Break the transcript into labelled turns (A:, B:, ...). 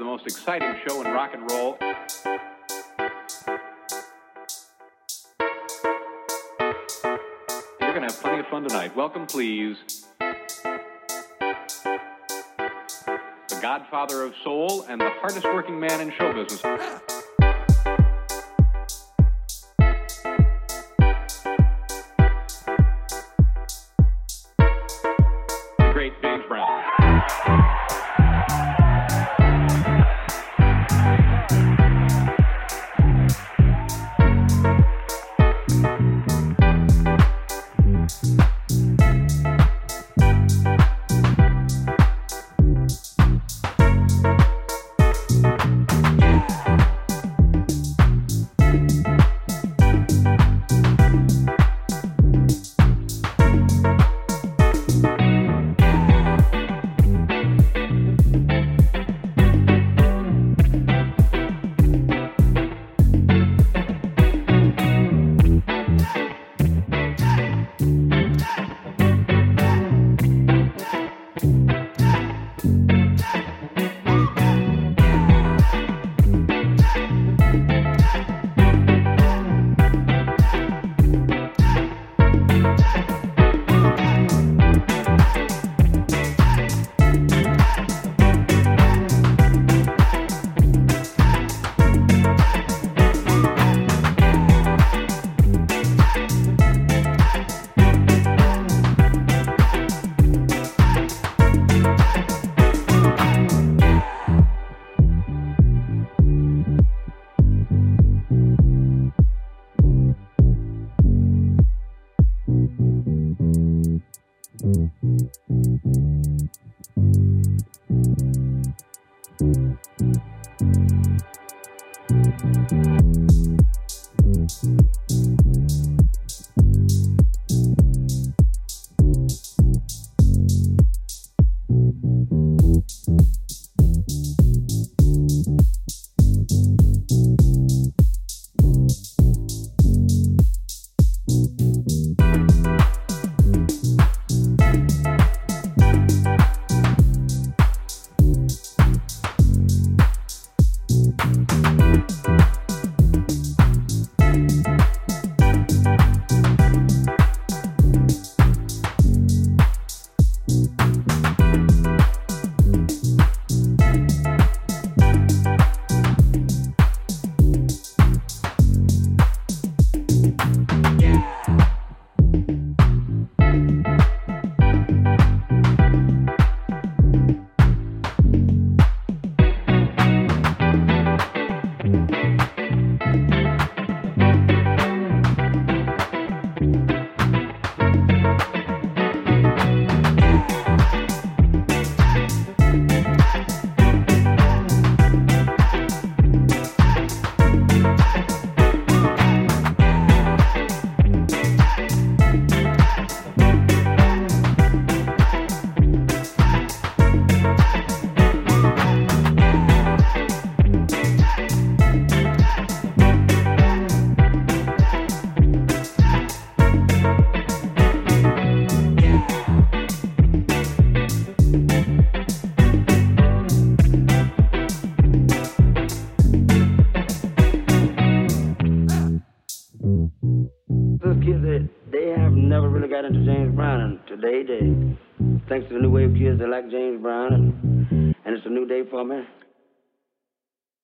A: the most exciting show in rock and roll. You're going to have plenty of fun tonight. Welcome, please. The godfather of soul and the hardest working man in show business.
B: Thank you. Got into James Brown, and today, they, thanks to the new wave kids, they like James Brown, and, and it's a new day for me.